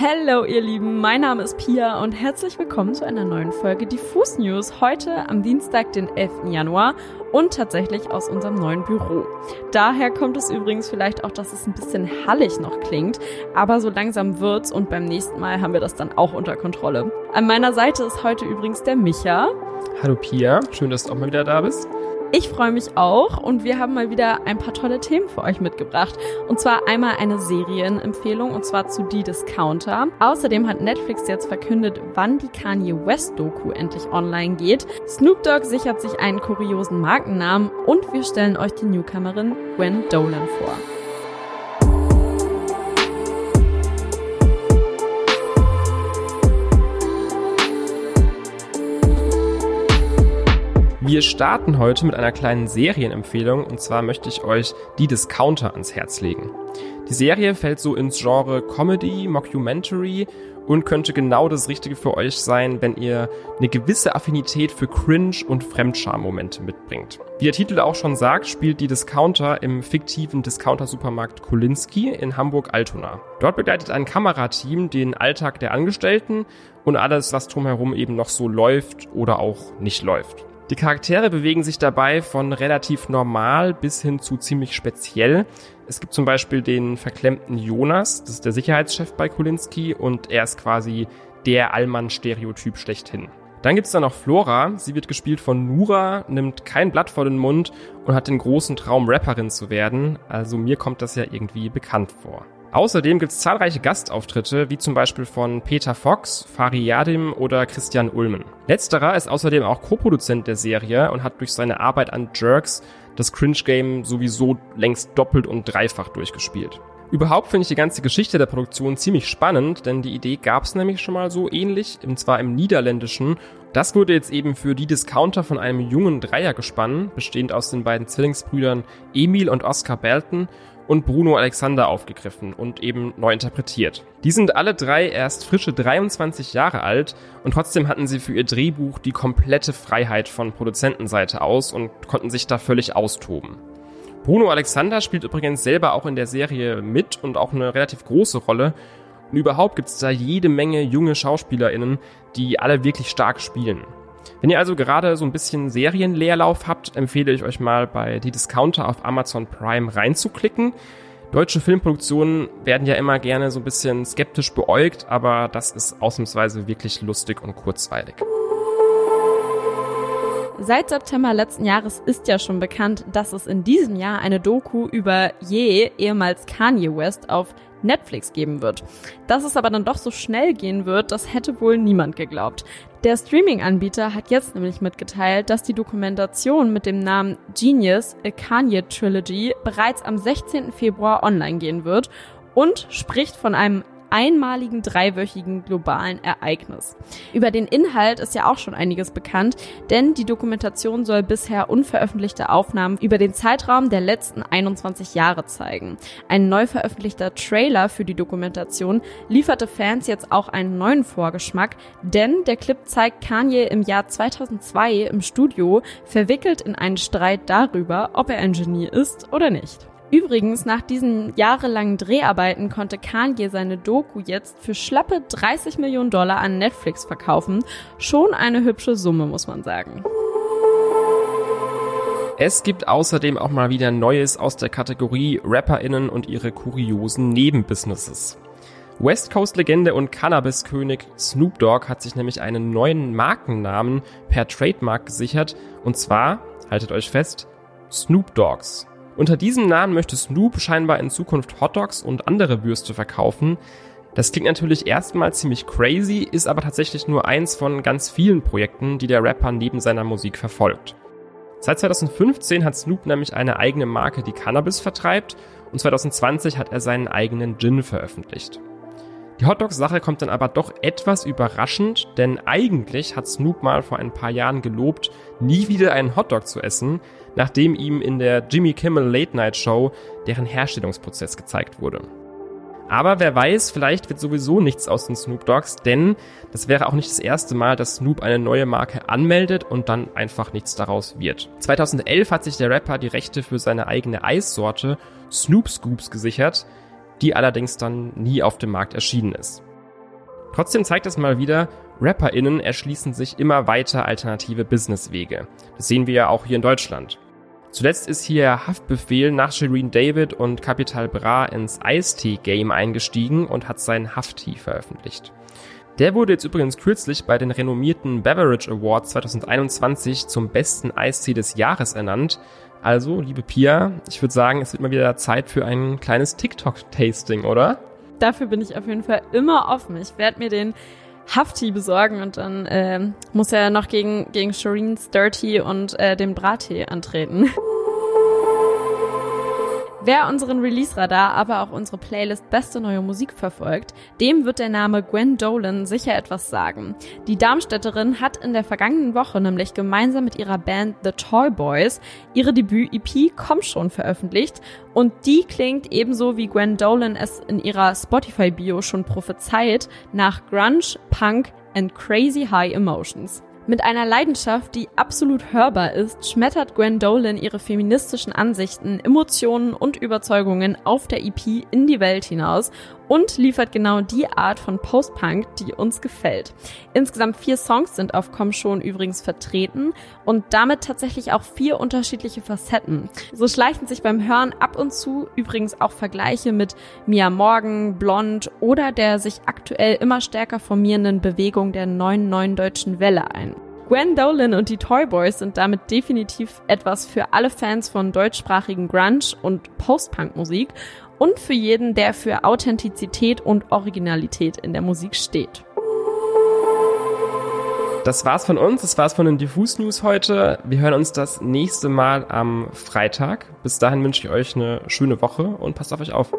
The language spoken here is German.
Hallo ihr Lieben, mein Name ist Pia und herzlich willkommen zu einer neuen Folge Diffus News. Heute am Dienstag, den 11. Januar und tatsächlich aus unserem neuen Büro. Daher kommt es übrigens vielleicht auch, dass es ein bisschen hallig noch klingt, aber so langsam wird's und beim nächsten Mal haben wir das dann auch unter Kontrolle. An meiner Seite ist heute übrigens der Micha. Hallo Pia, schön, dass du auch mal wieder da bist. Ich freue mich auch und wir haben mal wieder ein paar tolle Themen für euch mitgebracht. Und zwar einmal eine Serienempfehlung und zwar zu Die Discounter. Außerdem hat Netflix jetzt verkündet, wann die Kanye West Doku endlich online geht. Snoop Dogg sichert sich einen kuriosen Markennamen und wir stellen euch die Newcomerin Gwen Dolan vor. Wir starten heute mit einer kleinen Serienempfehlung und zwar möchte ich euch die Discounter ans Herz legen. Die Serie fällt so ins Genre Comedy, Mockumentary und könnte genau das Richtige für euch sein, wenn ihr eine gewisse Affinität für Cringe und Fremdscham-Momente mitbringt. Wie der Titel auch schon sagt, spielt die Discounter im fiktiven Discounter-Supermarkt Kolinski in Hamburg-Altona. Dort begleitet ein Kamerateam den Alltag der Angestellten und alles, was drumherum eben noch so läuft oder auch nicht läuft. Die Charaktere bewegen sich dabei von relativ normal bis hin zu ziemlich speziell. Es gibt zum Beispiel den verklemmten Jonas, das ist der Sicherheitschef bei Kulinski und er ist quasi der Allmann-Stereotyp schlechthin. Dann gibt's da noch Flora, sie wird gespielt von Nura, nimmt kein Blatt vor den Mund und hat den großen Traum, Rapperin zu werden, also mir kommt das ja irgendwie bekannt vor. Außerdem gibt es zahlreiche Gastauftritte, wie zum Beispiel von Peter Fox, Fari Yadim oder Christian Ulmen. Letzterer ist außerdem auch Co-Produzent der Serie und hat durch seine Arbeit an Jerks das Cringe-Game sowieso längst doppelt und dreifach durchgespielt. Überhaupt finde ich die ganze Geschichte der Produktion ziemlich spannend, denn die Idee gab es nämlich schon mal so ähnlich, und zwar im Niederländischen. Das wurde jetzt eben für die Discounter von einem jungen Dreiergespann, bestehend aus den beiden Zwillingsbrüdern Emil und Oscar Belton und Bruno Alexander aufgegriffen und eben neu interpretiert. Die sind alle drei erst frische 23 Jahre alt und trotzdem hatten sie für ihr Drehbuch die komplette Freiheit von Produzentenseite aus und konnten sich da völlig austoben. Bruno Alexander spielt übrigens selber auch in der Serie mit und auch eine relativ große Rolle. Und überhaupt gibt es da jede Menge junge SchauspielerInnen, die alle wirklich stark spielen. Wenn ihr also gerade so ein bisschen Serienleerlauf habt, empfehle ich euch mal bei Die Discounter auf Amazon Prime reinzuklicken. Deutsche Filmproduktionen werden ja immer gerne so ein bisschen skeptisch beäugt, aber das ist ausnahmsweise wirklich lustig und kurzweilig. Seit September letzten Jahres ist ja schon bekannt, dass es in diesem Jahr eine Doku über Ye, ehemals Kanye West, auf Netflix geben wird. Dass es aber dann doch so schnell gehen wird, das hätte wohl niemand geglaubt. Der Streaming-Anbieter hat jetzt nämlich mitgeteilt, dass die Dokumentation mit dem Namen Genius, A Kanye Trilogy, bereits am 16. Februar online gehen wird und spricht von einem einmaligen dreiwöchigen globalen Ereignis. Über den Inhalt ist ja auch schon einiges bekannt, denn die Dokumentation soll bisher unveröffentlichte Aufnahmen über den Zeitraum der letzten 21 Jahre zeigen. Ein neu veröffentlichter Trailer für die Dokumentation lieferte Fans jetzt auch einen neuen Vorgeschmack, denn der Clip zeigt Kanye im Jahr 2002 im Studio verwickelt in einen Streit darüber, ob er ein Genie ist oder nicht. Übrigens, nach diesen jahrelangen Dreharbeiten konnte Kanye seine Doku jetzt für schlappe 30 Millionen Dollar an Netflix verkaufen. Schon eine hübsche Summe, muss man sagen. Es gibt außerdem auch mal wieder Neues aus der Kategorie RapperInnen und ihre kuriosen Nebenbusinesses. West Coast Legende und Cannabis-König Snoop Dogg hat sich nämlich einen neuen Markennamen per Trademark gesichert und zwar, haltet euch fest, Snoop Dogs. Unter diesem Namen möchte Snoop scheinbar in Zukunft Hotdogs und andere Würste verkaufen. Das klingt natürlich erstmal ziemlich crazy, ist aber tatsächlich nur eins von ganz vielen Projekten, die der Rapper neben seiner Musik verfolgt. Seit 2015 hat Snoop nämlich eine eigene Marke, die Cannabis vertreibt, und 2020 hat er seinen eigenen Gin veröffentlicht. Die Hotdogs-Sache kommt dann aber doch etwas überraschend, denn eigentlich hat Snoop mal vor ein paar Jahren gelobt, nie wieder einen Hotdog zu essen, nachdem ihm in der Jimmy Kimmel Late Night Show deren Herstellungsprozess gezeigt wurde. Aber wer weiß, vielleicht wird sowieso nichts aus den Snoop Dogs, denn das wäre auch nicht das erste Mal, dass Snoop eine neue Marke anmeldet und dann einfach nichts daraus wird. 2011 hat sich der Rapper die Rechte für seine eigene Eissorte Snoop Scoops gesichert, die allerdings dann nie auf dem Markt erschienen ist. Trotzdem zeigt es mal wieder, RapperInnen erschließen sich immer weiter alternative Businesswege. Das sehen wir ja auch hier in Deutschland. Zuletzt ist hier Haftbefehl nach Shireen David und Capital Bra ins Ice-T-Game eingestiegen und hat seinen Hafti veröffentlicht. Der wurde jetzt übrigens kürzlich bei den renommierten Beverage Awards 2021 zum besten Eistee des Jahres ernannt. Also, liebe Pia, ich würde sagen, es wird mal wieder Zeit für ein kleines TikTok-Tasting, oder? Dafür bin ich auf jeden Fall immer offen. Ich werde mir den Hafti besorgen und dann äh, muss er noch gegen, gegen Shireens Dirty und äh, den Brattee antreten. Wer unseren Release-Radar, aber auch unsere Playlist Beste Neue Musik verfolgt, dem wird der Name Gwen Dolan sicher etwas sagen. Die Darmstädterin hat in der vergangenen Woche nämlich gemeinsam mit ihrer Band The Toy Boys ihre Debüt-EP Komm schon veröffentlicht und die klingt ebenso wie Gwen Dolan es in ihrer Spotify-Bio schon prophezeit nach Grunge, Punk and Crazy High Emotions. Mit einer Leidenschaft, die absolut hörbar ist, schmettert Gwen Dolan ihre feministischen Ansichten, Emotionen und Überzeugungen auf der EP in die Welt hinaus und liefert genau die Art von Post-Punk, die uns gefällt. Insgesamt vier Songs sind auf Komm schon übrigens vertreten und damit tatsächlich auch vier unterschiedliche Facetten. So schleichen sich beim Hören ab und zu übrigens auch Vergleiche mit Mia Morgan, Blond oder der sich aktuell immer stärker formierenden Bewegung der neuen neuen deutschen Welle ein. Gwen Dolan und die Toy Boys sind damit definitiv etwas für alle Fans von deutschsprachigen Grunge und Post-Punk-Musik und für jeden, der für Authentizität und Originalität in der Musik steht. Das war's von uns, das war's von den Diffus News heute. Wir hören uns das nächste Mal am Freitag. Bis dahin wünsche ich euch eine schöne Woche und passt auf euch auf.